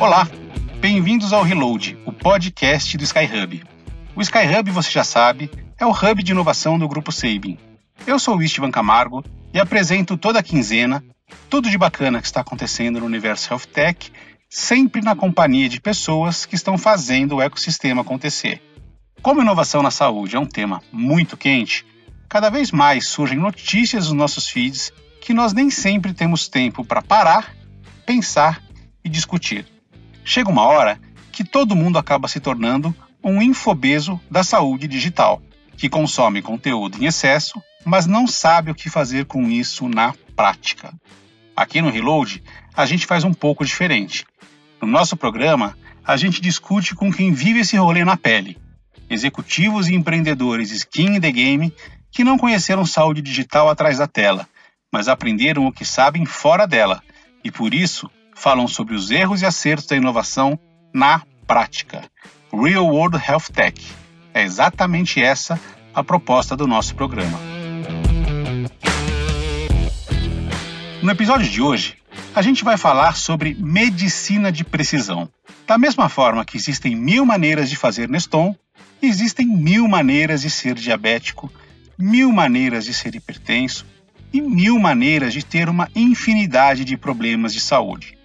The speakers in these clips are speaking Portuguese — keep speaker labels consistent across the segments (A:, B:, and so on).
A: Olá, bem-vindos ao Reload, o podcast do Skyhub. O Skyhub, você já sabe, é o hub de inovação do Grupo Sabin. Eu sou o Istvan Camargo e apresento toda a quinzena tudo de bacana que está acontecendo no universo Health Tech, sempre na companhia de pessoas que estão fazendo o ecossistema acontecer. Como inovação na saúde é um tema muito quente, cada vez mais surgem notícias nos nossos feeds que nós nem sempre temos tempo para parar, pensar e discutir chega uma hora que todo mundo acaba se tornando um infobeso da saúde digital, que consome conteúdo em excesso, mas não sabe o que fazer com isso na prática. Aqui no Reload, a gente faz um pouco diferente. No nosso programa, a gente discute com quem vive esse rolê na pele. Executivos e empreendedores skin in the game que não conheceram saúde digital atrás da tela, mas aprenderam o que sabem fora dela e por isso falam sobre os erros e acertos da inovação na prática. Real World Health Tech. É exatamente essa a proposta do nosso programa. No episódio de hoje, a gente vai falar sobre medicina de precisão. Da mesma forma que existem mil maneiras de fazer Neston, existem mil maneiras de ser diabético, mil maneiras de ser hipertenso e mil maneiras de ter uma infinidade de problemas de saúde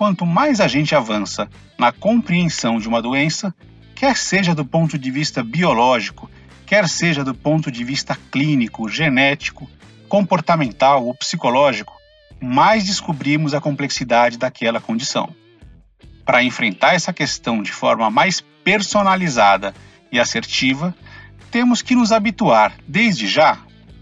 A: quanto mais a gente avança na compreensão de uma doença, quer seja do ponto de vista biológico, quer seja do ponto de vista clínico, genético, comportamental ou psicológico, mais descobrimos a complexidade daquela condição. Para enfrentar essa questão de forma mais personalizada e assertiva, temos que nos habituar, desde já,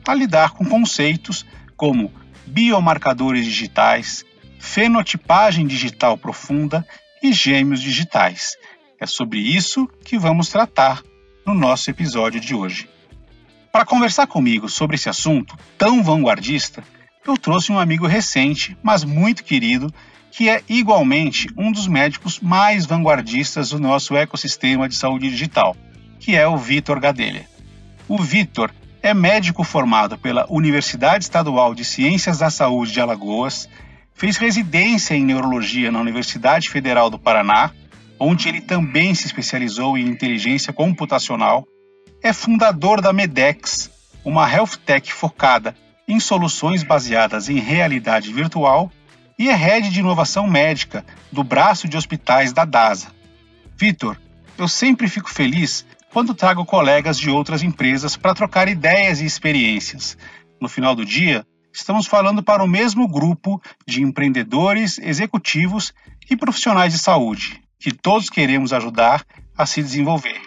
A: a lidar com conceitos como biomarcadores digitais, fenotipagem digital profunda e gêmeos digitais. É sobre isso que vamos tratar no nosso episódio de hoje. Para conversar comigo sobre esse assunto tão vanguardista, eu trouxe um amigo recente, mas muito querido, que é igualmente um dos médicos mais vanguardistas do nosso ecossistema de saúde digital, que é o Vitor Gadelha. O Vitor é médico formado pela Universidade Estadual de Ciências da Saúde de Alagoas Fez residência em neurologia na Universidade Federal do Paraná, onde ele também se especializou em inteligência computacional. É fundador da Medex, uma health tech focada em soluções baseadas em realidade virtual, e é head de inovação médica do braço de hospitais da DASA. Vitor, eu sempre fico feliz quando trago colegas de outras empresas para trocar ideias e experiências. No final do dia, estamos falando para o mesmo grupo de empreendedores, executivos e profissionais de saúde, que todos queremos ajudar a se desenvolver.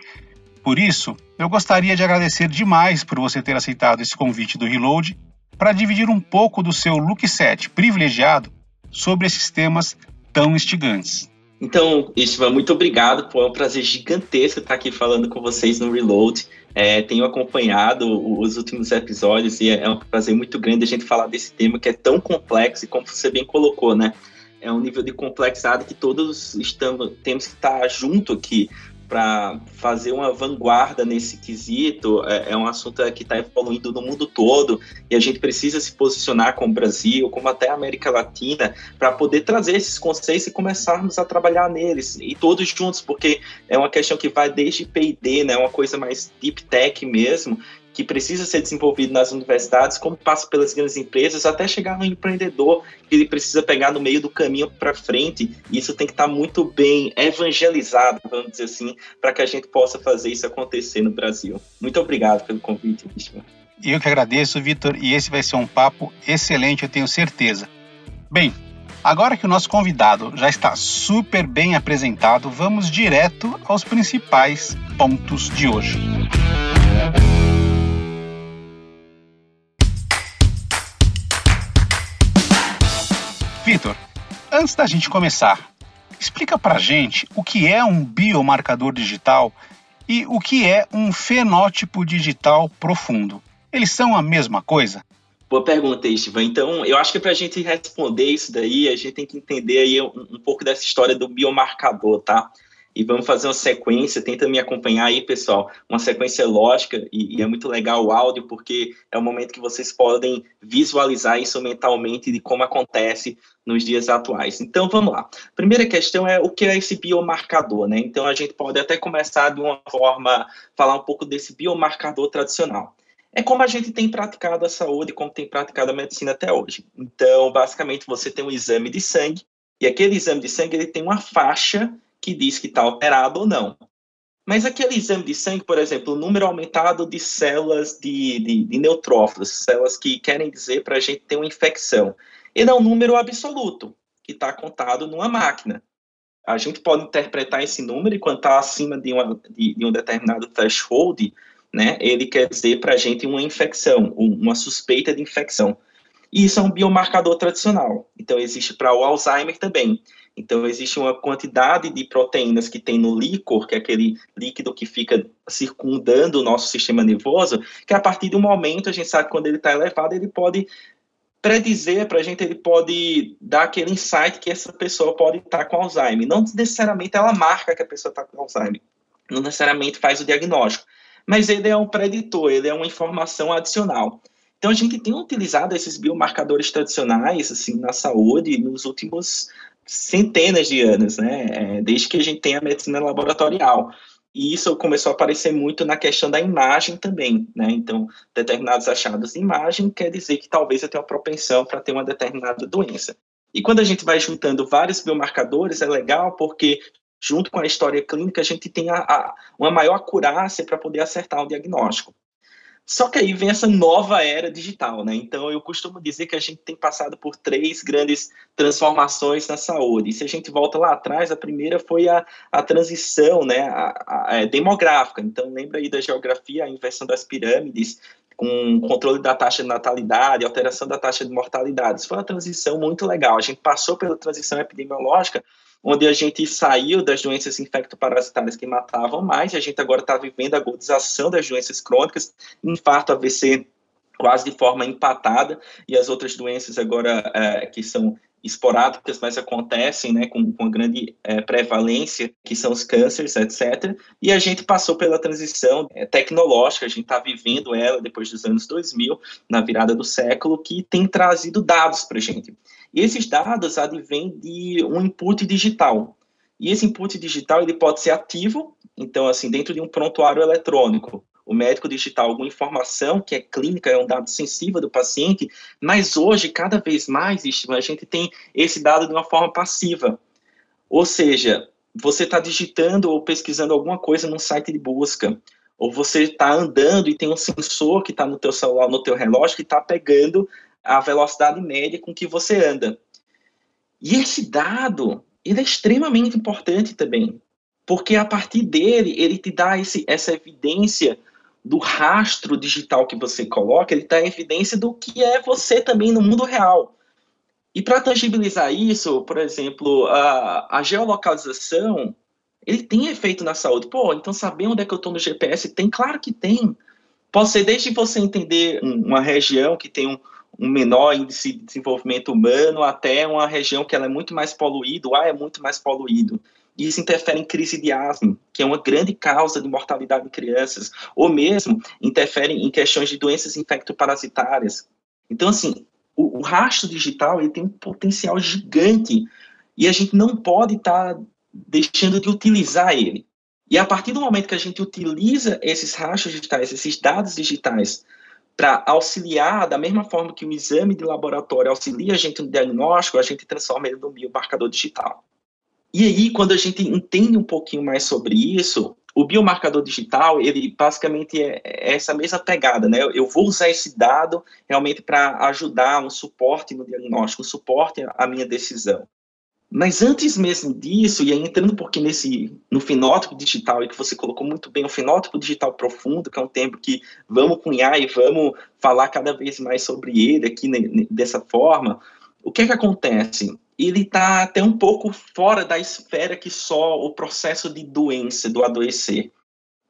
A: Por isso, eu gostaria de agradecer demais por você ter aceitado esse convite do Reload para dividir um pouco do seu look set privilegiado sobre esses temas tão instigantes.
B: Então, Istvan, muito obrigado. Foi um prazer gigantesco estar aqui falando com vocês no Reload. É, tenho acompanhado os últimos episódios e é um prazer muito grande a gente falar desse tema que é tão complexo e como você bem colocou, né? É um nível de complexidade que todos estamos, temos que estar junto aqui para fazer uma vanguarda nesse quesito. É, é um assunto que está evoluindo no mundo todo e a gente precisa se posicionar como Brasil, como até a América Latina, para poder trazer esses conceitos e começarmos a trabalhar neles e todos juntos, porque é uma questão que vai desde P&D, né, uma coisa mais deep tech mesmo, que precisa ser desenvolvido nas universidades, como passa pelas grandes empresas, até chegar no empreendedor, que ele precisa pegar no meio do caminho para frente. E isso tem que estar tá muito bem evangelizado, vamos dizer assim, para que a gente possa fazer isso acontecer no Brasil. Muito obrigado pelo convite, Richard.
A: Eu que agradeço, Vitor, e esse vai ser um papo excelente, eu tenho certeza. Bem, agora que o nosso convidado já está super bem apresentado, vamos direto aos principais pontos de hoje. Vitor, antes da gente começar, explica pra gente o que é um biomarcador digital e o que é um fenótipo digital profundo. Eles são a mesma coisa?
B: Boa pergunta, Estivan. Então, eu acho que para a gente responder isso daí, a gente tem que entender aí um, um pouco dessa história do biomarcador, tá? E vamos fazer uma sequência, tenta me acompanhar aí, pessoal, uma sequência lógica, e, e, é muito legal o áudio, porque é o momento que vocês podem visualizar isso mentalmente de como acontece nos dias atuais. Então, vamos lá. Primeira questão é o que é esse biomarcador, né? Então, a gente pode até começar de uma forma, falar um pouco desse biomarcador tradicional. É como a gente tem praticado a saúde, como tem praticado a medicina até hoje. Então, basicamente, você tem um exame de sangue, e aquele exame de sangue ele tem uma faixa que diz que está alterado ou não. Mas aquele exame de sangue, por exemplo, o número aumentado de células de, de, de neutrófilos, células que querem dizer para a gente ter uma infecção, ele é um número absoluto, que está contado numa máquina. A gente pode interpretar esse número e quando está acima de, uma, de, de, um determinado threshold, né, ele quer dizer para a gente uma infecção, uma suspeita de infecção. E isso é um biomarcador tradicional. Então, existe para o Alzheimer também. Então, existe uma quantidade de proteínas que tem no líquor, que é aquele líquido que fica circundando o nosso sistema nervoso, que a partir do momento, a gente sabe que quando ele está elevado, ele pode predizer para a gente, ele pode dar aquele insight que essa pessoa pode estar tá com Alzheimer. Não necessariamente ela marca que a pessoa está com Alzheimer, não necessariamente faz o diagnóstico, mas ele é um preditor, ele é uma informação adicional. Então a gente tem utilizado esses biomarcadores tradicionais assim na saúde nos últimos centenas de anos, né? É, desde que a gente tem a medicina laboratorial. E isso começou a aparecer muito na questão da imagem também, né? Então, determinados achados de imagem quer dizer que talvez eu tenha uma propensão para ter uma determinada doença. E quando a gente vai juntando vários biomarcadores, é legal porque junto com a história clínica a gente tem a, a, uma maior acurácia para poder acertar o diagnóstico. Só que aí vem essa nova era digital, né? Então eu costumo dizer que a gente tem passado por três grandes transformações na saúde. E se a gente volta lá atrás, a primeira foi a, a transição, né, a, a, é, demográfica. Então lembra aí da geografia, a inversão das pirâmides, com controle da taxa de natalidade, alteração da taxa de mortalidade. Isso foi uma transição muito legal. A gente passou pela transição epidemiológica onde a gente saiu das doenças infectoparasitárias que matavam mais, e a gente agora está vivendo a agudização das doenças crônicas, infarto, AVC, quase de forma empatada, e as outras doenças agora é, que são esporádicas, mas acontecem né, com, com grande é, prevalência, que são os cânceres, etc. E a gente passou pela transição é, tecnológica, a gente está vivendo ela depois dos anos 2000, na virada do século, que tem trazido dados para a gente. E esses dados advêm de um input digital. E esse input digital ele pode ser ativo, então, assim, dentro de um prontuário eletrônico, o médico digital alguma informação que é clínica, é um dado sensível do paciente, mas hoje, cada vez mais, a gente tem esse dado de uma forma passiva. Ou seja, você está digitando ou pesquisando alguma coisa num site de busca, ou você está andando e tem um sensor que está no teu celular, no teu relógio, que está pegando a velocidade média com que você anda. E esse dado, ele é extremamente importante também, porque a partir dele, ele te dá esse, essa evidência do rastro digital que você coloca, ele dá evidência do que é você também no mundo real. E para tangibilizar isso, por exemplo, a, a geolocalização, ele tem efeito na saúde. Pô, então saber onde é que eu estou no GPS tem? Claro que tem. Pode ser desde você entender uma região que tem um, um menor índice de desenvolvimento humano até uma região que ela é muito mais poluída, o ar é muito mais poluído. Isso interfere em crise de asma, que é uma grande causa de mortalidade em crianças, ou mesmo interfere em questões de doenças infectoparasitárias. Então, assim, o, o rastro digital ele tem um potencial gigante e a gente não pode estar tá deixando de utilizar ele. E a partir do momento que a gente utiliza esses rastros digitais, esses dados digitais, para auxiliar, da mesma forma que o exame de laboratório auxilia a gente no diagnóstico, a gente transforma ele num biomarcador digital. E aí, quando a gente entende um pouquinho mais sobre isso, o biomarcador digital, ele basicamente é, é essa mesma pegada, né? Eu vou usar esse dado realmente para ajudar um suporte no diagnóstico, um suporte à minha decisão. Mas antes mesmo disso, e aí entrando um nesse, no fenótipo digital, e que você colocou muito bem, o fenótipo digital profundo, que é um tempo que vamos cunhar e vamos falar cada vez mais sobre ele aqui né, dessa forma, o que é que acontece? Ele está até um pouco fora da esfera que só o processo de doença, do adoecer.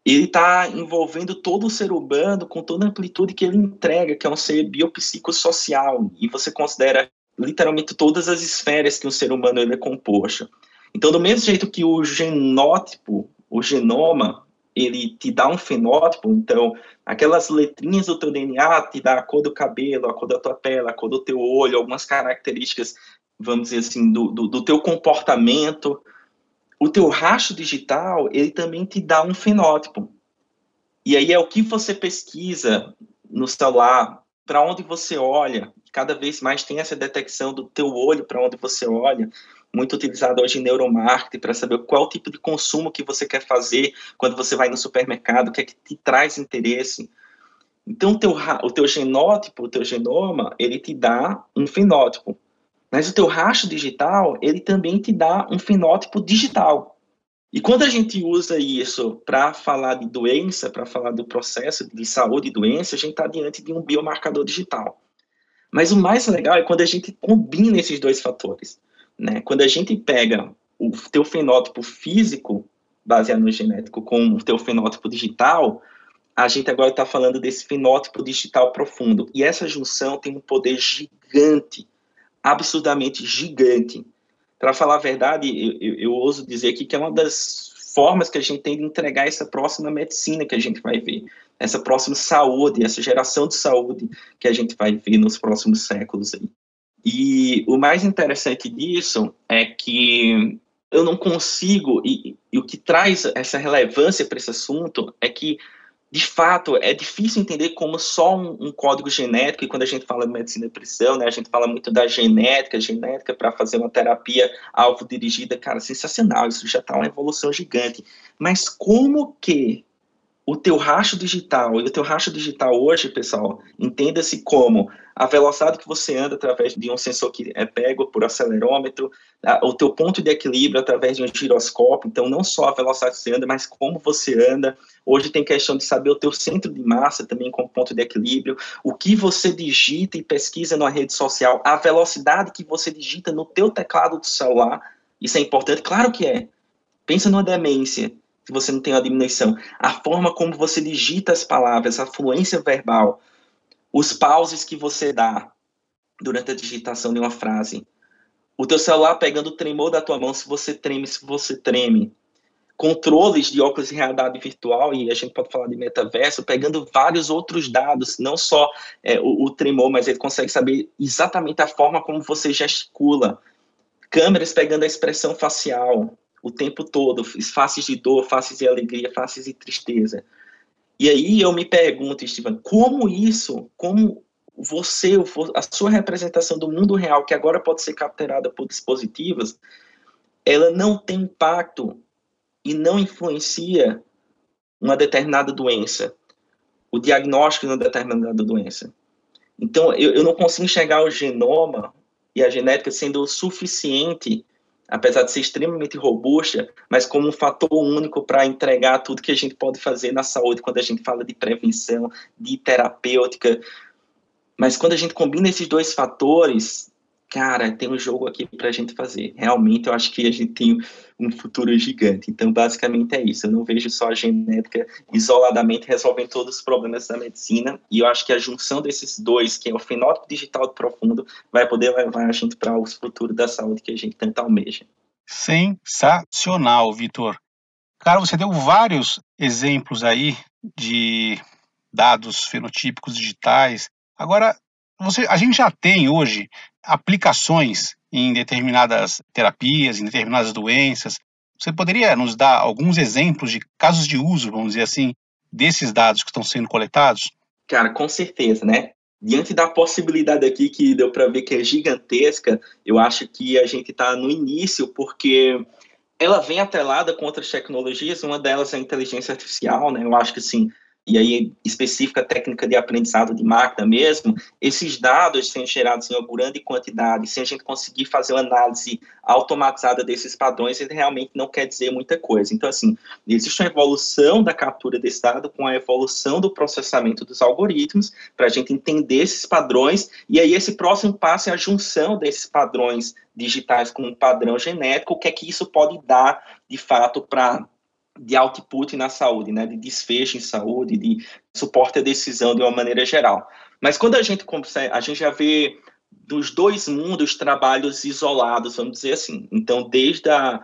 B: Ele está envolvendo todo o ser humano com toda a amplitude que ele entrega, que é um ser biopsicossocial, e você considera literalmente todas as esferas que o ser humano ele é composto. Então, do mesmo jeito que o genótipo, o genoma, ele te dá um fenótipo, então aquelas letrinhas do teu DNA te dá a cor do cabelo, a cor da tua pele, a cor do teu olho, algumas características, vamos dizer assim, do, do, do teu comportamento. O teu rastro digital, ele também te dá um fenótipo. E aí é o que você pesquisa no celular, para onde você olha, cada vez mais tem essa detecção do teu olho para onde você olha, muito utilizado hoje em neuromarketing para saber qual tipo de consumo que você quer fazer quando você vai no supermercado, o que é que te traz interesse. Então, o teu, o teu genótipo, o teu genoma, ele te dá um fenótipo. Mas o teu rastro digital, ele também te dá um fenótipo digital. E quando a gente usa isso para falar de doença, para falar do processo de saúde e doença, a gente está diante de um biomarcador digital. Mas o mais legal é quando a gente combina esses dois fatores. Né? Quando a gente pega o teu fenótipo físico, baseado no genético, com o teu fenótipo digital, a gente agora está falando desse fenótipo digital profundo. E essa junção tem um poder gigante, absurdamente gigante, para falar a verdade, eu, eu, eu ouso dizer aqui que é uma das formas que a gente tem de entregar essa próxima medicina que a gente vai ver, essa próxima saúde, essa geração de saúde que a gente vai ver nos próximos séculos aí. E o mais interessante disso é que eu não consigo, e, e o que traz essa relevância para esse assunto é que de fato, é difícil entender como só um, um, código genético, e quando a gente fala de medicina de precisão, né, a gente fala muito da genética, genética para fazer uma terapia alvo dirigida, cara, sensacional, isso já está uma evolução gigante. Mas como que o teu rastro digital, e o teu rastro digital hoje, pessoal, entenda-se como a velocidade que você anda através de um sensor que é pego por acelerômetro, o teu ponto de equilíbrio através de um giroscópio, então não só a velocidade que você anda, mas como você anda. Hoje tem questão de saber o teu centro de massa também como ponto de equilíbrio, o que você digita e pesquisa na rede social, a velocidade que você digita no teu teclado do celular, isso é importante? Claro que é. Pensa numa demência se você não tem uma diminuição. A forma como você digita as palavras, a fluência verbal, os pauses que você dá durante a digitação de uma frase. O teu celular pegando o tremor da tua mão, se você treme, se você treme. Controles de óculos de realidade virtual, e a gente pode falar de metaverso, pegando vários outros dados, não só é, o, o tremor, mas ele consegue saber exatamente a forma como você gesticula. Câmeras pegando a expressão facial, o tempo todo, faces de dor, faces de alegria, faces de tristeza. E aí eu me pergunto, Steven, como isso, como você, a sua representação do mundo real, que agora pode ser capturada por dispositivos, ela não tem impacto e não influencia uma determinada doença, o diagnóstico de uma determinada doença. Então, eu, eu não consigo enxergar o genoma e a genética sendo o suficiente apesar de ser extremamente robusta, mas como um fator único para entregar tudo que a gente pode fazer na saúde quando a gente fala de prevenção, de terapêutica. Mas quando a gente combina esses dois fatores, cara, tem um jogo aqui para a gente fazer. Realmente, eu acho que a gente tem um futuro gigante. Então, basicamente é isso. Eu não vejo só a genética isoladamente resolvendo todos os problemas da medicina. E eu acho que a junção desses dois, que é o fenótipo digital profundo, vai poder levar a gente para o futuro da saúde que a gente tanto almeja.
A: Sensacional, Vitor. Cara, você deu vários exemplos aí de dados fenotípicos digitais. Agora, você, a gente já tem hoje aplicações em determinadas terapias, em determinadas doenças. Você poderia nos dar alguns exemplos de casos de uso, vamos dizer assim, desses dados que estão sendo coletados?
B: Cara, com certeza, né? Diante da possibilidade aqui que deu para ver que é gigantesca, eu acho que a gente está no início, porque ela vem atrelada com outras tecnologias, uma delas é a inteligência artificial, né? Eu acho que, assim, e aí específica técnica de aprendizado de máquina mesmo, esses dados sendo gerados em uma grande quantidade, sem a gente conseguir fazer uma análise automatizada desses padrões, ele realmente não quer dizer muita coisa. Então, assim, existe uma evolução da captura desse dado com a evolução do processamento dos algoritmos, para a gente entender esses padrões, e aí esse próximo passo é a junção desses padrões digitais com um padrão genético, o que é que isso pode dar, de fato, para de output na saúde, né, de desfecho em saúde, de suporte à decisão de uma maneira geral. Mas quando a gente consegue, a gente já vê dos dois mundos trabalhos isolados, vamos dizer assim. Então, desde a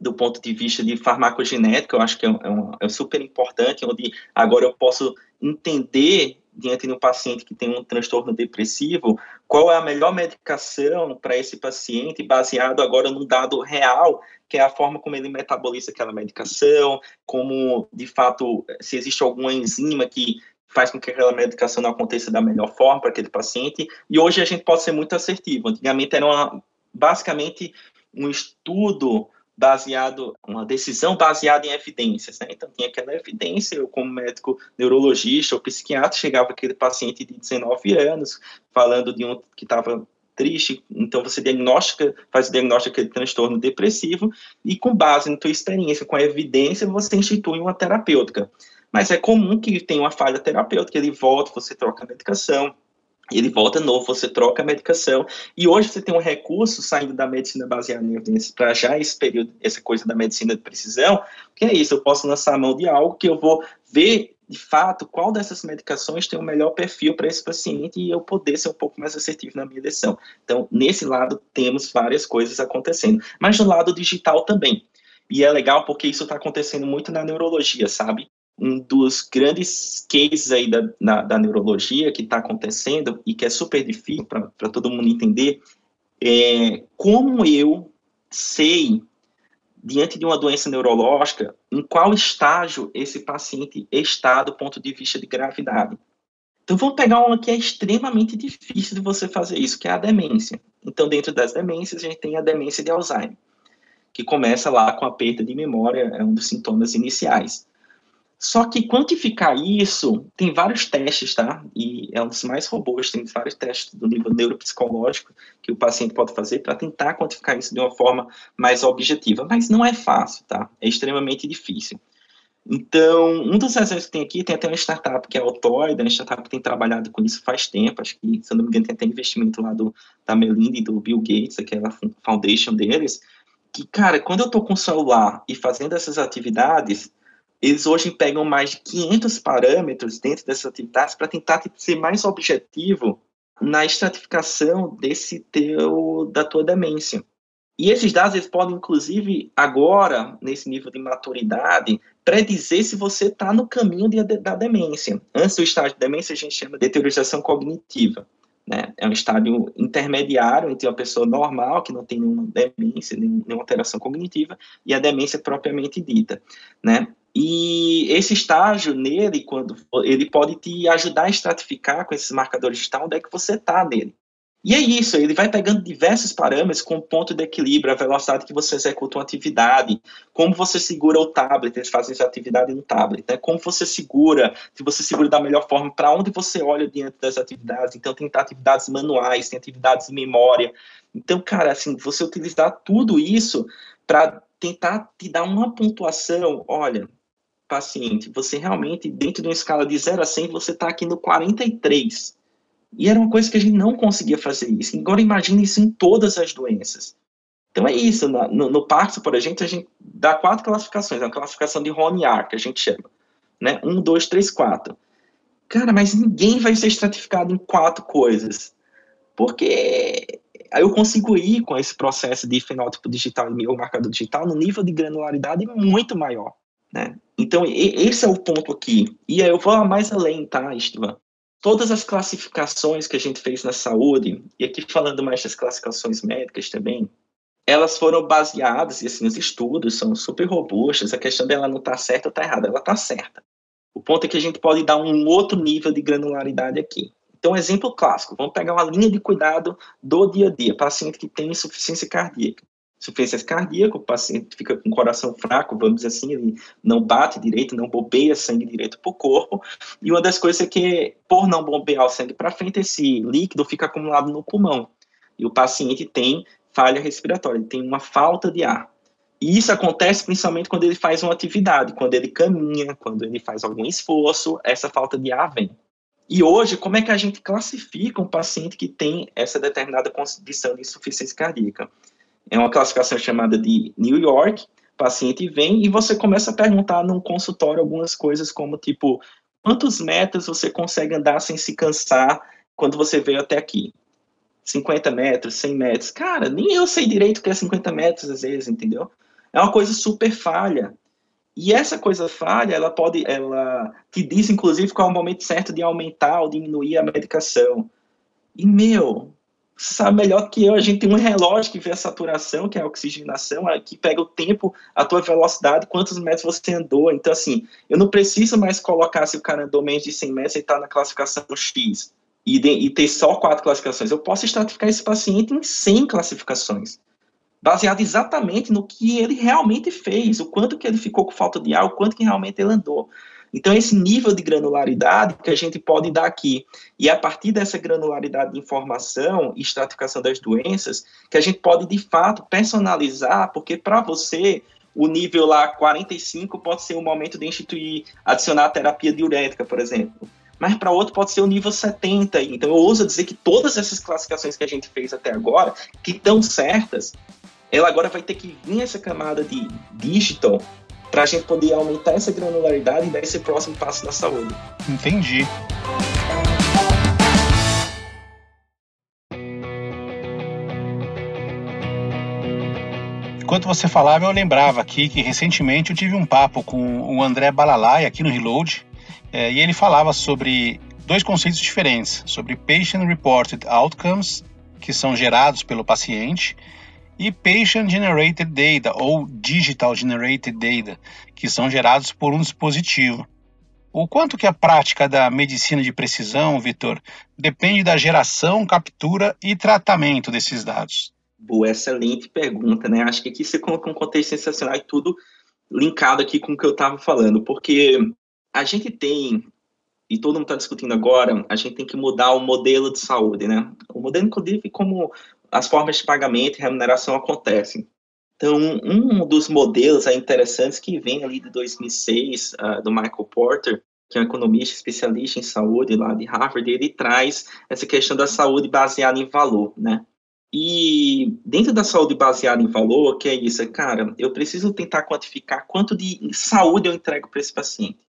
B: do ponto de vista de farmacogenética, eu acho que é, um, é, super importante, onde agora eu posso entender diante de um paciente que tem um transtorno depressivo, qual é a melhor medicação para esse paciente, baseado agora num dado real, que é a forma como ele metaboliza aquela medicação, como, de fato, se existe alguma enzima que faz com que aquela medicação não aconteça da melhor forma para aquele paciente, e hoje a gente pode ser muito assertivo. Antigamente era uma, basicamente um estudo baseado, uma decisão baseada em evidências, né? Então tinha aquela evidência, eu como médico neurologista ou psiquiatra chegava aquele paciente de 19 anos falando de um que estava triste, então você diagnostica, faz o diagnóstico daquele transtorno depressivo e com base na tua experiência, com a evidência, você institui uma terapêutica. Mas é comum que tenha uma falha terapêutica, ele volta, você troca a medicação, ele volta novo, você troca a medicação, e hoje você tem um recurso saindo da medicina baseada em evidências para já esse período, essa coisa da medicina de precisão, que é isso, eu posso lançar a mão de algo que eu vou ver de fato qual dessas medicações tem o melhor perfil para esse paciente e eu poder ser um pouco mais assertivo na minha decisão. Então, nesse lado, temos várias coisas acontecendo, mas no lado digital também. E é legal porque isso está acontecendo muito na neurologia, sabe? Um dos grandes cases aí da, da neurologia que está acontecendo e que é super difícil para todo mundo entender é como eu sei, diante de uma doença neurológica, em qual estágio esse paciente está do ponto de vista de gravidade. Então, vamos pegar uma que é extremamente difícil de você fazer isso, que é a demência. Então, dentro das demências, a gente tem a demência de Alzheimer, que começa lá com a perda de memória, é um dos sintomas iniciais. Só que quantificar isso, tem vários testes, tá? E é um dos mais robustos, tem vários testes do nível neuropsicológico que o paciente pode fazer para tentar quantificar isso de uma forma mais objetiva. Mas não é fácil, tá? É extremamente difícil. Então, um dos exemplos que tem aqui, tem até uma startup que é a Autoid, uma startup que tem trabalhado com isso faz tempo, acho que, se não me engano, tem até investimento lá do, da Melinda e do Bill Gates, aquela foundation deles, que, cara, quando eu estou com o celular e fazendo essas atividades, eles hoje pegam mais de 500 parâmetros dentro dessas atividades para tentar tipo, ser mais objetivo na estratificação desse teu da tua demência. E esses dados eles podem, inclusive, agora, nesse nível de maturidade, predizer se você está no caminho de, da demência. Antes do estágio de demência, a gente chama de deteriorização cognitiva. Né? É um estágio intermediário entre uma pessoa normal, que não tem nenhuma demência, nenhuma alteração cognitiva, e a demência propriamente dita. Né? E esse estágio nele, quando ele pode te ajudar a estratificar com esses marcadores de onde é que você está nele. E é isso, ele vai pegando diversos parâmetros com ponto de equilíbrio, a velocidade que você executa uma atividade, como você segura o tablet, eles fazem essa atividade no tablet, né? como você segura, se você segura da melhor forma, para onde você olha diante das atividades. Então, tem atividades manuais, tem atividades em memória. Então, cara, assim, você utilizar tudo isso para tentar te dar uma pontuação, olha, paciente, você realmente, dentro de uma escala de 0 a 100, você está aqui no 43. E era uma coisa que a gente não conseguia fazer isso. Agora imagine isso em todas as doenças. Então é isso, no, no Parkinson, por exemplo, a gente dá quatro classificações, é uma classificação de Roniar, que a gente chama, né? Um, dois, três, quatro. Cara, mas ninguém vai ser estratificado em quatro coisas, porque eu consigo ir com esse processo de fenótipo digital e meu marcador digital no nível de granularidade muito maior, né? Então, esse é o ponto aqui. E aí eu vou mais além, tá, Estevam? Todas as classificações que a gente fez na saúde, e aqui falando mais das classificações médicas também, elas foram baseadas, e assim, os estudos são super robustos, a questão dela não está certa ou está errada, ela está certa. O ponto é que a gente pode dar um outro nível de granularidade aqui. Então, exemplo clássico, vamos pegar uma linha de cuidado do dia a dia, paciente que tem insuficiência cardíaca insuficiência cardíaca, o paciente fica com o coração fraco, vamos dizer assim, ele não bate direito, não bombeia sangue direito para o corpo, e uma das coisas é que, por não bombear o sangue para frente, esse líquido fica acumulado no pulmão, e o paciente tem falha respiratória, ele tem uma falta de ar. E isso acontece principalmente quando ele faz uma atividade, quando ele caminha, quando ele faz algum esforço, essa falta de ar vem. E hoje, como é que a gente classifica um paciente que tem essa determinada condição de insuficiência cardíaca? É uma classificação chamada de New York. O paciente vem e você começa a perguntar num consultório algumas coisas como tipo quantos metros você consegue andar sem se cansar quando você veio até aqui? 50 metros, 100 metros. Cara, nem eu sei direito o que é 50 metros às vezes, entendeu? É uma coisa super falha. E essa coisa falha, ela pode, ela te diz, inclusive, qual é o momento certo de aumentar ou diminuir a medicação. E, meu, você sabe melhor que eu, a gente tem um relógio que vê a saturação, que é a oxigenação, que pega o tempo, a tua velocidade, quantos metros você andou. Então, assim, eu não preciso mais colocar se o cara andou menos de 100 metros e está na classificação X e, de, e ter só quatro classificações. Eu posso estratificar esse paciente em 100 classificações baseado exatamente no que ele realmente fez, o quanto que ele ficou com falta de ar, o quanto que realmente ele andou. Então, esse nível de granularidade que a gente pode dar aqui, e a partir dessa granularidade de informação e estratificação das doenças, que a gente pode, de fato, personalizar, porque para você, o nível lá 45 pode ser o momento de instituir, adicionar a terapia diurética, por exemplo. Mas para outro pode ser o nível 70. Então eu ouso dizer que todas essas classificações que a gente fez até agora, que estão certas, ela agora vai ter que vir essa camada de digital para a gente poder aumentar essa granularidade e dar esse próximo passo na saúde.
A: Entendi. Enquanto você falava, eu lembrava aqui que recentemente eu tive um papo com o André Balalai aqui no Reload, é, e ele falava sobre dois conceitos diferentes, sobre Patient Reported Outcomes, que são gerados pelo paciente, e Patient Generated Data ou Digital Generated Data, que são gerados por um dispositivo. O quanto que a prática da medicina de precisão, Vitor, depende da geração, captura e tratamento desses dados?
B: Boa, excelente pergunta, né? Acho que aqui você coloca um contexto sensacional e tudo linkado aqui com o que eu estava falando, porque a gente tem, e todo mundo está discutindo agora, a gente tem que mudar o modelo de saúde, né? O modelo, inclusive, como as formas de pagamento e remuneração acontecem. Então, um dos modelos interessantes que vem ali de 2006, uh, do Michael Porter, que é um economista especialista em saúde lá de Harvard, ele traz essa questão da saúde baseada em valor, né? E dentro da saúde baseada em valor, que é isso, é, cara, eu preciso tentar quantificar quanto de saúde eu entrego para esse paciente.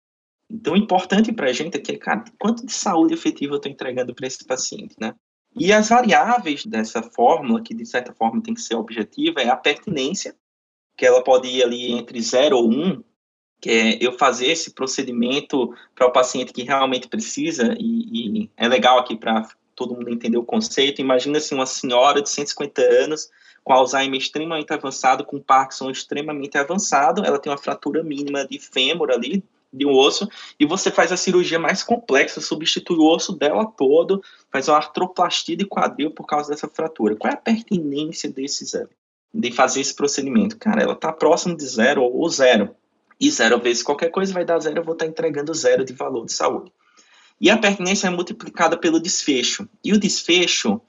B: Então, o importante para a gente é que, cara, quanto de saúde efetiva eu estou entregando para esse paciente, né? E as variáveis dessa fórmula, que de certa forma tem que ser objetiva, é a pertinência, que ela pode ir ali entre 0 ou 1, um, que é eu fazer esse procedimento para o paciente que realmente precisa, e, e é legal aqui para todo mundo entender o conceito. Imagina assim, uma senhora de 150 anos com Alzheimer extremamente avançado, com Parkinson extremamente avançado, ela tem uma fratura mínima de fêmur ali, de um osso e você faz a cirurgia mais complexa, substitui o osso dela todo, faz uma artroplastia de quadril por causa dessa fratura. Qual é a pertinência desse exame? De fazer esse procedimento? Cara, ela está próximo de zero ou zero. E zero vezes qualquer coisa vai dar zero, eu vou estar tá entregando zero de valor de saúde. E a pertinência é multiplicada pelo desfecho. E o desfecho,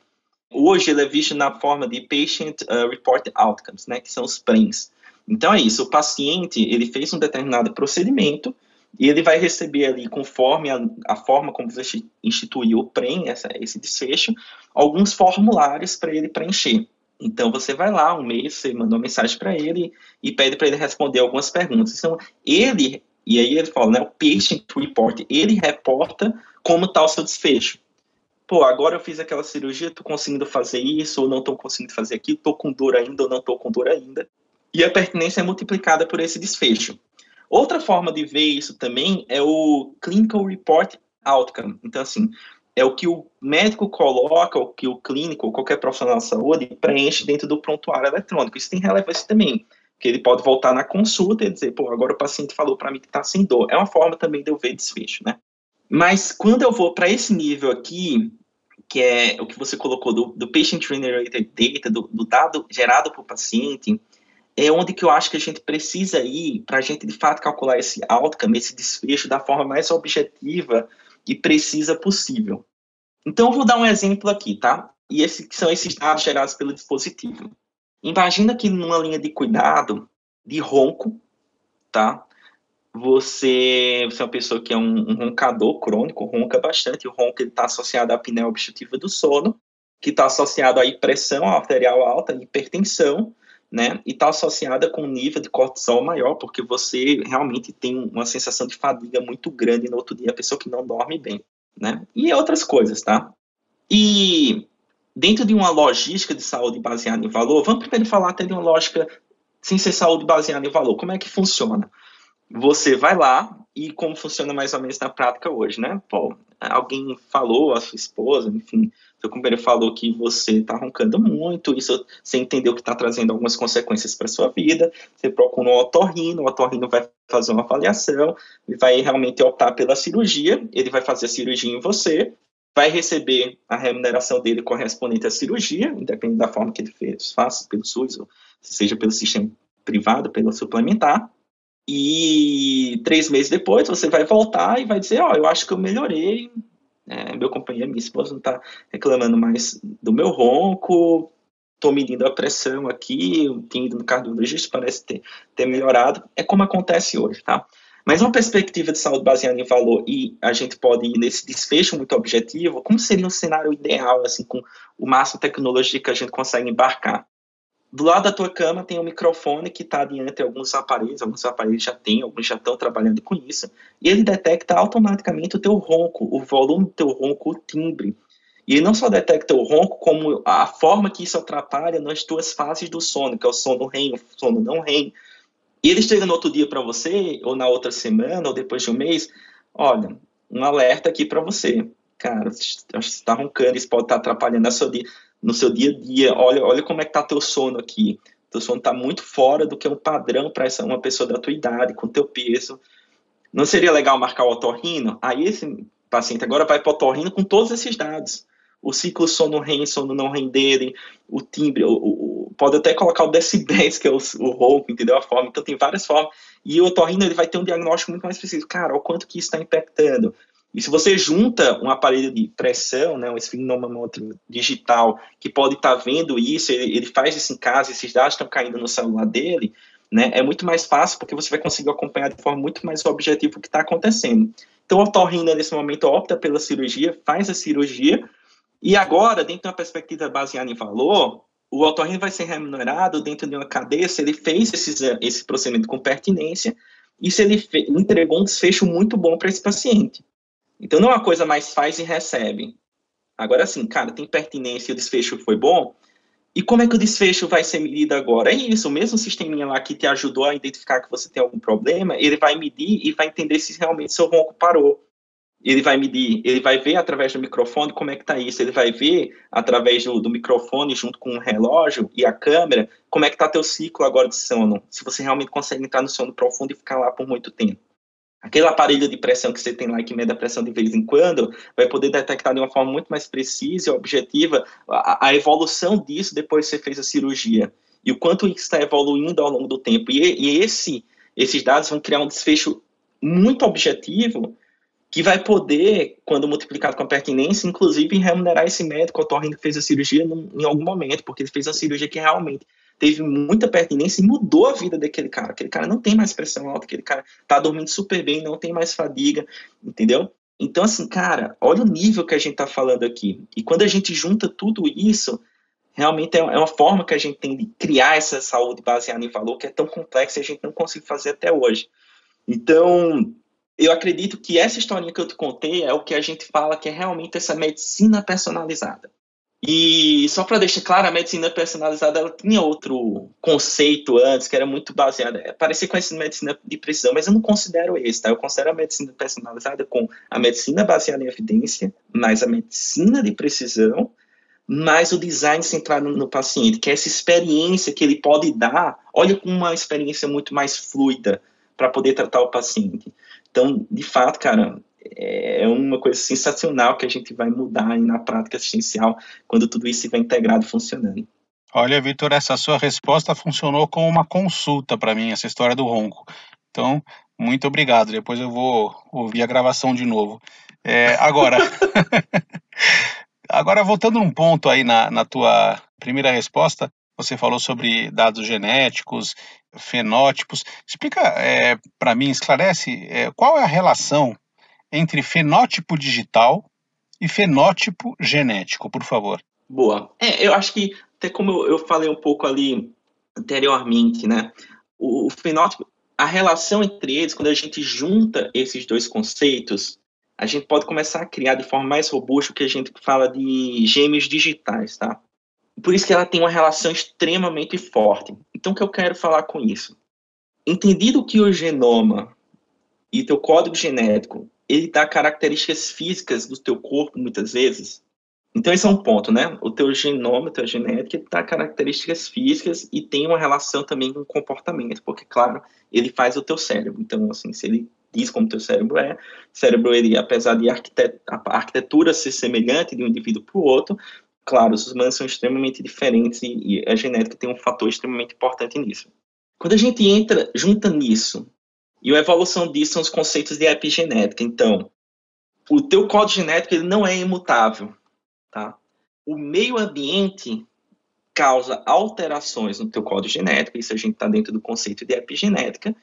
B: hoje, ele é visto na forma de Patient uh, Reported Outcomes, né, que são os PREMs. Então é isso, o paciente, ele fez um determinado procedimento, e ele vai receber ali, conforme a, a forma como você instituiu o PREM, essa, esse desfecho, alguns formulários para ele preencher. Então você vai lá, um mês, você manda uma mensagem para ele e pede para ele responder algumas perguntas. Então ele, e aí ele fala, né, o patient report, ele reporta como está o seu desfecho. Pô, agora eu fiz aquela cirurgia, estou conseguindo fazer isso ou não estou conseguindo fazer aquilo, estou com dor ainda ou não estou com dor ainda. E a pertinência é multiplicada por esse desfecho. Outra forma de ver isso também é o Clinical Report Outcome. Então, assim, é o que o médico coloca, o que o clínico, qualquer profissional de saúde preenche dentro do prontuário eletrônico. Isso tem relevância também, porque ele pode voltar na consulta e dizer, pô, agora o paciente falou para mim que está sem dor. É uma forma também de eu ver desfecho, né? Mas quando eu vou para esse nível aqui, que é o que você colocou do, do patient generated data, do, do dado gerado para o paciente, é onde que eu acho que a gente precisa ir para a gente de fato calcular esse outcome, esse desfecho da forma mais objetiva e precisa possível. Então eu vou dar um exemplo aqui, tá? E esse, são esses dados gerados pelo dispositivo. Imagina que numa linha de cuidado de ronco, tá? Você, você é uma pessoa que é um, um roncador crônico, ronca bastante. O ronco está associado à apneia obstrutiva do sono, que está associado à pressão arterial alta, hipertensão, né? E está associada com um nível de cortisol maior, porque você realmente tem uma sensação de fadiga muito grande no outro dia, a pessoa que não dorme bem, né? E outras coisas, tá? E dentro de uma logística de saúde baseada em valor, vamos primeiro falar até de uma lógica sem ser saúde baseada em valor. Como é que funciona? Você vai lá e como funciona mais ou menos na prática hoje, né? Pô, alguém falou, a sua esposa, enfim, seu companheiro falou que você está roncando muito, isso você entendeu que está trazendo algumas consequências para sua vida, você procura um otorrino, o otorrino vai fazer uma avaliação, e vai realmente optar pela cirurgia, ele vai fazer a cirurgia em você, vai receber a remuneração dele correspondente à cirurgia, independente da forma que ele fez, faça pelo SUS, ou seja pelo sistema privado, pelo suplementar, e três meses depois você vai voltar e vai dizer, ó, oh, eu acho que eu melhorei, é, meu companheiro, minha esposa não está reclamando mais do meu ronco, estou medindo a pressão aqui, tenho ido no cardiologista, parece ter, ter melhorado. É como acontece hoje, tá? Mas uma perspectiva de saúde baseada em valor e a gente pode ir nesse desfecho muito objetivo, como seria um cenário ideal, assim, com o máximo de tecnologia que a gente consegue embarcar? Do lado da tua cama tem um microfone que está diante de alguns aparelhos, alguns aparelhos já têm, alguns já estão trabalhando com isso, e ele detecta automaticamente o teu ronco, o volume do teu ronco, o timbre. E ele não só detecta o ronco, como a forma que isso atrapalha nas tuas fases do sono, que é o sono REM, o sono não REM. E ele chega no outro dia para você, ou na outra semana, ou depois de um mês, olha, um alerta aqui para você. Cara, você está roncando, isso pode estar atrapalhando a sua dia no seu dia a dia, olha, olha como é que tá teu sono aqui. Teu sono está muito fora do que é um padrão para uma pessoa da tua idade, com teu peso. Não seria legal marcar o otorrino? Aí esse paciente agora vai para o otorrino com todos esses dados. O ciclo sono REM, sono não REM dele, o timbre, o, o, pode até colocar o decibéis, que é o, o ronco, entendeu? A forma. Então tem várias formas. E o otorrino ele vai ter um diagnóstico muito mais preciso. Cara, o quanto que isso está impactando. E se você junta um aparelho de pressão, né, um esfigmometro digital, que pode estar tá vendo isso, ele, ele, faz isso em casa, esses dados estão caindo no celular dele, né, é muito mais fácil porque você vai conseguir acompanhar de forma muito mais objetiva o que está acontecendo. Então, o otorrino, nesse momento, opta pela cirurgia, faz a cirurgia, e agora, dentro de uma perspectiva baseada em valor, o otorrino vai ser remunerado dentro de uma cadeia se ele fez esse procedimento com pertinência e se ele entregou um desfecho muito bom para esse paciente. Então não é uma coisa mais faz e recebe. Agora sim, cara, tem pertinência, o desfecho foi bom. E como é que o desfecho vai ser medido agora? É isso, o mesmo sisteminha lá que te ajudou a identificar que você tem algum problema, ele vai medir e vai entender se realmente seu ronco parou. Ele vai medir, ele vai ver através do microfone como é que tá isso, ele vai ver através do, do microfone junto com o relógio e a câmera como é que tá teu ciclo agora de sono, se você realmente consegue entrar no sono profundo e ficar lá por muito tempo. Aquele aparelho de pressão que você tem lá que mede a pressão de vez em quando, vai poder detectar de uma forma muito mais precisa e objetiva a, a evolução disso depois que você fez a cirurgia. E o quanto isso está evoluindo ao longo do tempo. E, e esse, esses dados vão criar um desfecho muito objetivo que vai poder, quando multiplicado com a pertinência, inclusive remunerar esse médico otorrino que fez a cirurgia num, em algum momento, porque ele fez a cirurgia que realmente teve muita pertinência e mudou a vida daquele cara. Aquele cara não tem mais pressão alta, aquele cara tá dormindo super bem, não tem mais fadiga, entendeu? Então, assim, cara, olha o nível que a gente tá falando aqui. E quando a gente junta tudo isso, realmente é, é uma forma que a gente tem de criar essa saúde baseada em valor que é tão complexa e a gente não consegue fazer até hoje. Então, eu acredito que essa historinha que eu te contei é o que a gente fala que é realmente essa medicina personalizada. E só para deixar claro, a medicina personalizada ela tinha outro conceito antes, que era muito baseada, é, parecia com essa medicina de precisão, mas eu não considero esse, tá? Eu considero a medicina personalizada com a medicina baseada em evidência, mais a medicina de precisão, mais o design centrado no paciente, que é essa experiência que ele pode dar, olha com uma experiência muito mais fluida para poder tratar o paciente. Então, de fato, cara, é uma coisa sensacional que a gente vai mudar na prática assistencial quando tudo isso estiver integrado funcionando.
A: Olha, Vitor, essa sua resposta funcionou como uma consulta para mim, essa história do ronco. Então, muito obrigado. Depois eu vou ouvir a gravação de novo. É, agora, agora voltando um ponto aí na, na tua primeira resposta, você falou sobre dados genéticos, fenótipos. Explica é, para mim, esclarece é, qual é a relação entre fenótipo digital e fenótipo genético, por favor.
B: Boa. É, eu acho que, até como eu falei um pouco ali anteriormente, né? O, o fenótipo, a relação entre eles, quando a gente junta esses dois conceitos, a gente pode começar a criar de forma mais robusta o que a gente fala de gêmeos digitais, tá? Por isso que ela tem uma relação extremamente forte. Então, o que eu quero falar com isso? Entendido que o genoma e teu código genético, ele dá características físicas do teu corpo, muitas vezes, então, esse é um ponto, né? O teu genoma, a tua genética, dá características físicas e tem uma relação também com o comportamento, porque, claro, ele faz o teu cérebro. Então, assim, se ele diz como teu cérebro é, o cérebro, ele, apesar de arquitet a arquitetura ser semelhante de um indivíduo para o outro, claro, os humanos são extremamente diferentes e, e a genética tem um fator extremamente importante nisso. Quando a gente entra, junta nisso, e a evolução disso são os conceitos de epigenética. Então, o teu código genético ele não é imutável Tá? O meio ambiente causa alterações no teu código genético, isso a gente está dentro do conceito de epigenética,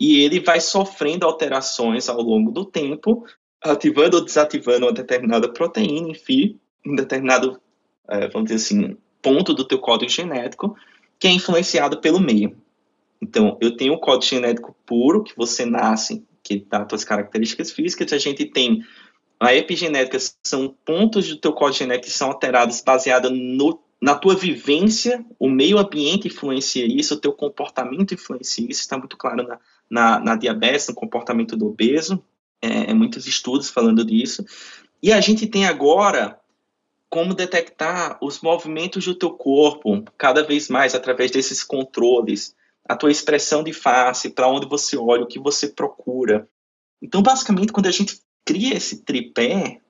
B: e ele vai sofrendo alterações ao longo do tempo, ativando ou desativando uma determinada proteína, enfim, em determinado, é, vamos dizer assim, ponto do teu código genético, que é influenciado pelo meio. Então, eu tenho o código genético puro, que você nasce, que dá suas características físicas, a gente tem a epigenética são pontos do teu código genético que são alterados baseado no, na tua vivência, o meio ambiente influencia isso, o teu comportamento influencia isso, está muito claro na, na, na, diabetes, no comportamento do obeso, é, é, muitos estudos falando disso. E a gente tem agora como detectar os movimentos do teu corpo cada vez mais através desses controles, a tua expressão de face, para onde você olha, o que você procura. Então, basicamente, quando a gente cria esse tripé,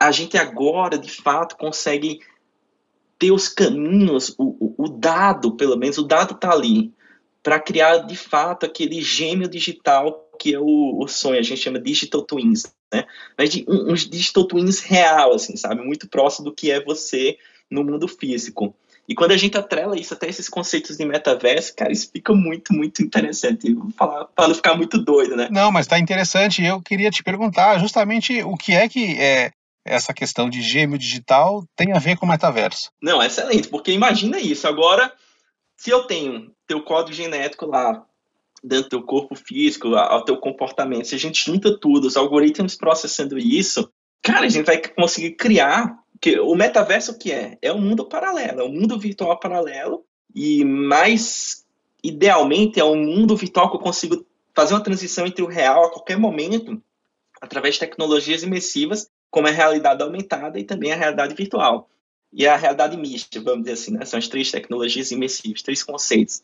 B: a gente agora, de fato, consegue ter os caminhos, o, o, o dado, pelo menos, o dado está ali, para criar, de fato, aquele gêmeo digital que é o, o sonho, a gente chama digital twins, né? Mas de, um, uns digital twins real, assim, sabe? Muito próximo do que é você no mundo físico. E quando a gente atrela isso até esses conceitos de metaverso, cara, isso fica muito, muito interessante. Vou falar para não ficar muito doido, né?
A: Não, mas tá interessante. Eu queria te perguntar justamente o que é que é essa questão de gêmeo digital tem a ver com metaverso.
B: Não, excelente, porque imagina isso. Agora, se eu tenho teu código genético lá dentro do teu corpo físico, ao teu comportamento, se a gente junta tudo, os algoritmos processando isso, cara, a gente vai conseguir criar que o metaverso o que é? É um mundo paralelo, é um mundo virtual paralelo e mais idealmente é um mundo virtual que eu consigo fazer uma transição entre o real a qualquer momento através de tecnologias imersivas, como a realidade aumentada e também a realidade virtual. E a realidade mista, vamos dizer assim, né? são as três tecnologias imersivas, três conceitos.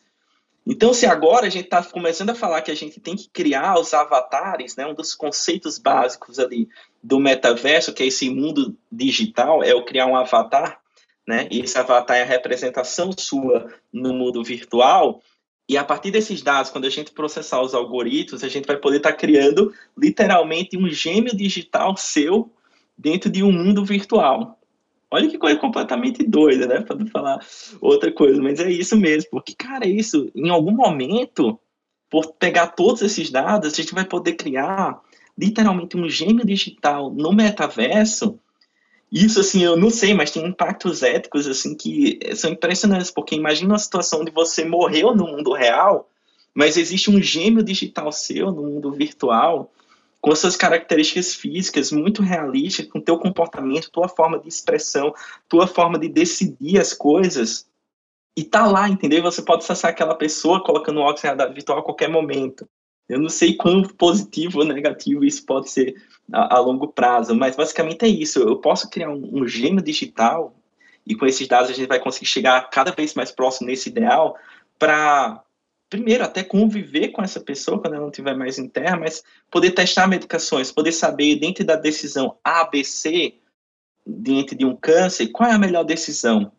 B: Então, se agora a gente está começando a falar que a gente tem que criar os avatares, né, um dos conceitos básicos ali do metaverso, que é esse mundo digital, é o criar um avatar, né, e esse avatar é a representação sua no mundo virtual, e a partir desses dados, quando a gente processar os algoritmos, a gente vai poder estar tá criando literalmente um gêmeo digital seu dentro de um mundo virtual. Olha que coisa completamente doida, né? Para falar outra coisa, mas é isso mesmo. Porque, cara, é isso. Em algum momento, por pegar todos esses dados, a gente vai poder criar literalmente um gêmeo digital no metaverso. Isso, assim, eu não sei, mas tem impactos éticos, assim, que são impressionantes. Porque imagina uma situação de você morreu no mundo real, mas existe um gêmeo digital seu no mundo virtual com suas características físicas muito realistas, com teu comportamento, tua forma de expressão, tua forma de decidir as coisas, e tá lá, entendeu? Você pode acessar aquela pessoa colocando o óculos realidade virtual a qualquer momento. Eu não sei quão positivo ou negativo isso pode ser a, a longo prazo, mas basicamente é isso. Eu posso criar um, um gêmeo digital e com esses dados a gente vai conseguir chegar cada vez mais próximo nesse ideal para primeiro, até conviver com essa pessoa quando ela não estiver mais em terra, mas poder testar medicações, poder saber, dentro da decisão ABC, diante de um câncer, qual é a melhor decisão.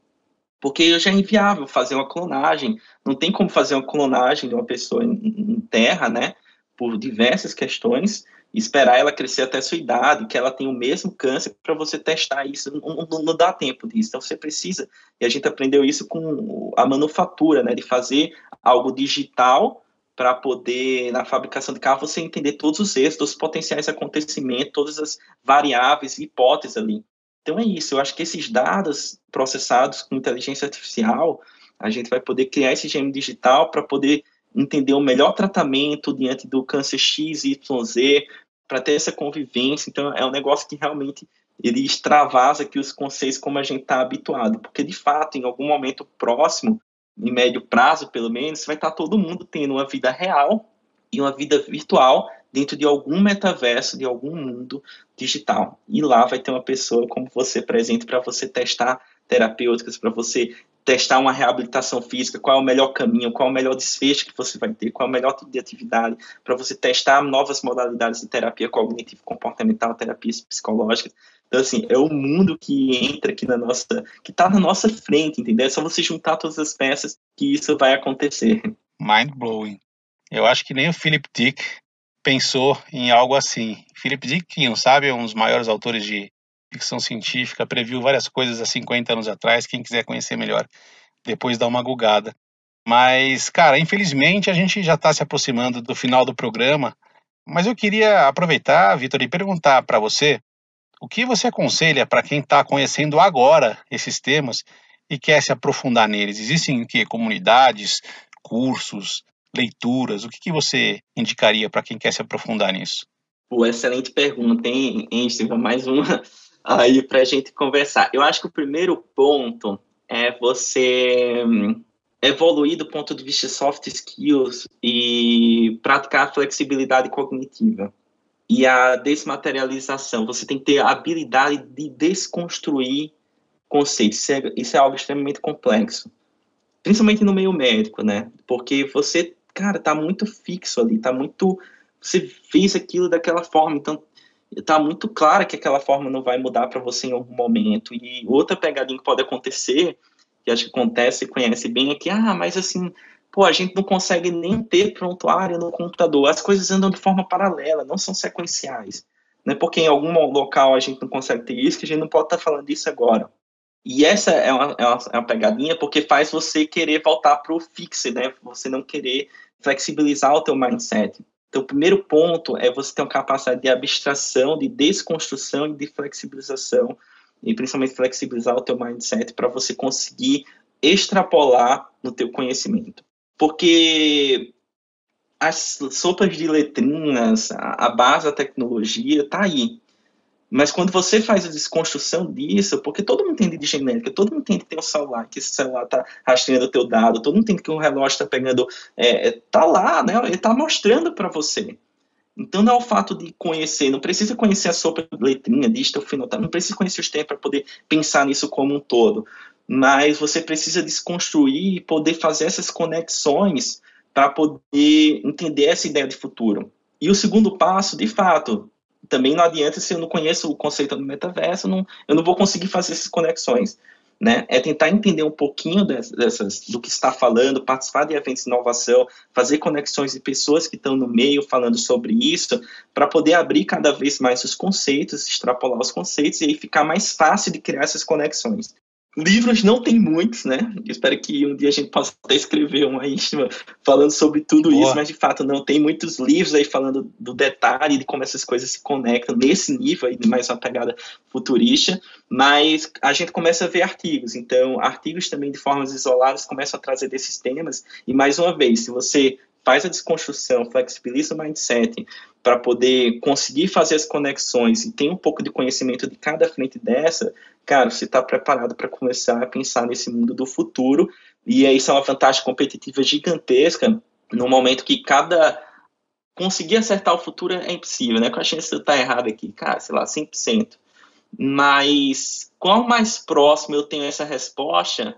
B: Porque já é inviável fazer uma clonagem, não tem como fazer uma clonagem de uma pessoa em, em terra, né, por diversas questões, esperar ela crescer até a sua idade, que ela tenha o mesmo câncer, para você testar isso. Não, não, não, dá tempo disso. Então você precisa, e a gente aprendeu isso com a manufatura, né, de fazer algo digital para poder, na fabricação de carro, você entender todos os erros, os potenciais acontecimentos, todas as variáveis hipóteses ali. Então é isso, eu acho que esses dados processados com inteligência artificial, a gente vai poder criar esse gênero digital para poder entender o melhor tratamento diante do câncer X, Y, Z, para ter essa convivência. Então, é um negócio que realmente ele extravasa aqui os conceitos como a gente está habituado, porque de fato, em algum momento próximo, em médio prazo, pelo menos, vai estar todo mundo tendo uma vida real e uma vida virtual dentro de algum metaverso, de algum mundo digital. E lá vai ter uma pessoa como você presente para você testar terapêuticas, para você testar uma reabilitação física, qual é o melhor caminho, qual é o melhor desfecho que você vai ter, qual é o melhor tipo de atividade, para você testar novas modalidades de terapia cognitivo-comportamental, terapias psicológicas. Então, assim, é o mundo que entra aqui na nossa, que está na nossa frente, entendeu? É só você juntar todas as peças que isso vai acontecer.
A: Mind blowing. Eu acho que nem o Philip Dick pensou em algo assim. Philip Dick, quem sabe, um dos maiores autores de ficção científica, previu várias coisas há 50 anos atrás. Quem quiser conhecer melhor, depois dá uma gugada. Mas, cara, infelizmente a gente já está se aproximando do final do programa. Mas eu queria aproveitar, Vitor, e perguntar para você o que você aconselha para quem está conhecendo agora esses temas e quer se aprofundar neles. Existem que comunidades, cursos, leituras? O que, que você indicaria para quem quer se aprofundar nisso?
B: Pô, excelente pergunta, hein, hein Mais uma aí para a gente conversar. Eu acho que o primeiro ponto é você hum, evoluir do ponto de vista soft skills e praticar a flexibilidade cognitiva e a desmaterialização. Você tem que ter a habilidade de desconstruir conceitos. Isso é, isso é algo extremamente complexo, principalmente no meio médico, né? Porque você cara, tá muito fixo ali, tá muito. Você fez aquilo daquela forma, então tá muito claro que aquela forma não vai mudar para você em algum momento. E outra pegadinha que pode acontecer, que acho que acontece e conhece bem, é que, ah, mas assim, pô, a gente não consegue nem ter prontuário no computador. As coisas andam de forma paralela, não são sequenciais. Não é porque em algum local a gente não consegue ter isso que a gente não pode estar tá falando disso agora. E essa é uma, é uma, é uma pegadinha porque faz você querer voltar para o fixe, né? Você não querer flexibilizar o teu mindset. Então, o primeiro ponto é você ter uma capacidade de abstração, de desconstrução e de flexibilização, e principalmente flexibilizar o teu mindset para você conseguir extrapolar no teu conhecimento. Porque as sopas de letrinhas, a, base da tecnologia está aí. Mas quando você faz a desconstrução disso, porque todo mundo entende de genética, todo mundo entende que tem um celular, que esse celular está rastreando o teu dado, todo mundo entende que o relógio está pegando, é, é, tá lá, né? Ele está mostrando para você. Então não é o fato de conhecer, não precisa conhecer a sopa de letrinha, dígito, fenotipo, não precisa conhecer os tempos para poder pensar nisso como um todo. Mas você precisa desconstruir e poder fazer essas conexões para poder entender essa ideia de futuro. E o segundo passo, de fato, também não adianta se eu não conheço o conceito do metaverso, não, eu não vou conseguir fazer essas conexões. Né? É tentar entender um pouquinho dessas, do que está falando, participar de eventos de inovação, fazer conexões de pessoas que estão no meio falando sobre isso, para poder abrir cada vez mais os conceitos, extrapolar os conceitos e aí ficar mais fácil de criar essas conexões. Livros não tem muitos, né? Eu espero que um dia a gente possa até escrever uma íntima falando sobre tudo Boa. isso, mas de fato não tem muitos livros aí falando do detalhe de como essas coisas se conectam nesse nível aí de mais uma pegada futurista, mas a gente começa a ver artigos, então artigos também de formas isoladas começam a trazer desses temas e mais uma vez, se você faz a desconstrução, flexibiliza o mindset para poder conseguir fazer as conexões e tem um pouco de conhecimento de cada frente dessa, cara, você está preparado para começar a pensar nesse mundo do futuro. E isso é uma vantagem competitiva gigantesca no momento que cada. Conseguir acertar o futuro é impossível, né? Com a chance de estar errado aqui, cara, sei lá, 100%. Mas quanto mais próximo eu tenho essa resposta,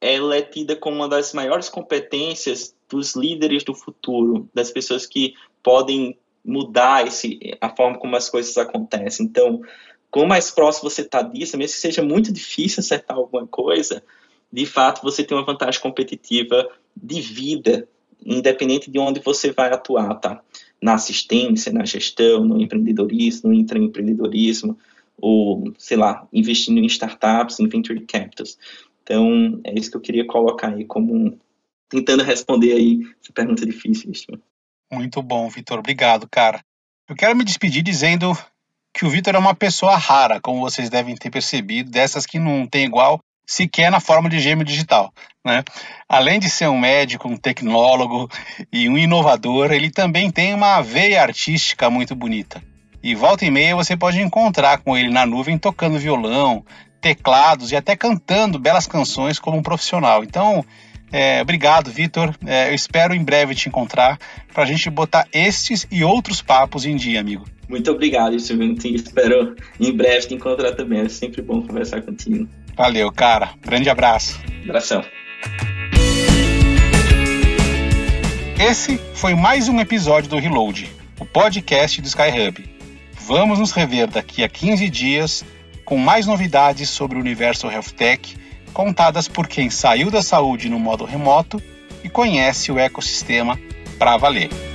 B: ela é tida como uma das maiores competências dos líderes do futuro, das pessoas que podem mudar esse, a forma como as coisas acontecem. Então, quanto mais próximo você está disso, mesmo que seja muito difícil acertar alguma coisa, de fato você tem uma vantagem competitiva de vida, independente de onde você vai atuar, tá? Na assistência, na gestão, no empreendedorismo, no intraempreendedorismo, ou, sei lá, investindo em startups, em venture capitals. Então, é isso que eu queria colocar aí como tentando responder aí essa pergunta difícil.
A: Muito bom, Vitor. Obrigado, cara. Eu quero me despedir dizendo que o Vitor é uma pessoa rara, como vocês devem ter percebido, dessas que não tem igual sequer na forma de gêmeo digital. Né? Além de ser um médico, um tecnólogo e um inovador, ele também tem uma veia artística muito bonita. E volta e meia você pode encontrar com ele na nuvem tocando violão, teclados e até cantando belas canções como um profissional. Então, É, obrigado, Vitor. É, eu espero em breve te encontrar para a gente botar estes e outros papos em dia, amigo.
B: Muito obrigado, Silvio. Espero em breve te encontrar também. É sempre bom conversar contigo.
A: Valeu, cara. Grande abraço.
B: Abração.
A: Esse foi mais um episódio do Reload, o podcast do Skyhub. Vamos nos rever daqui a 15 dias com mais novidades sobre o universo Health Tech, contadas por quem saiu da saúde no modo remoto e conhece o ecossistema para valer.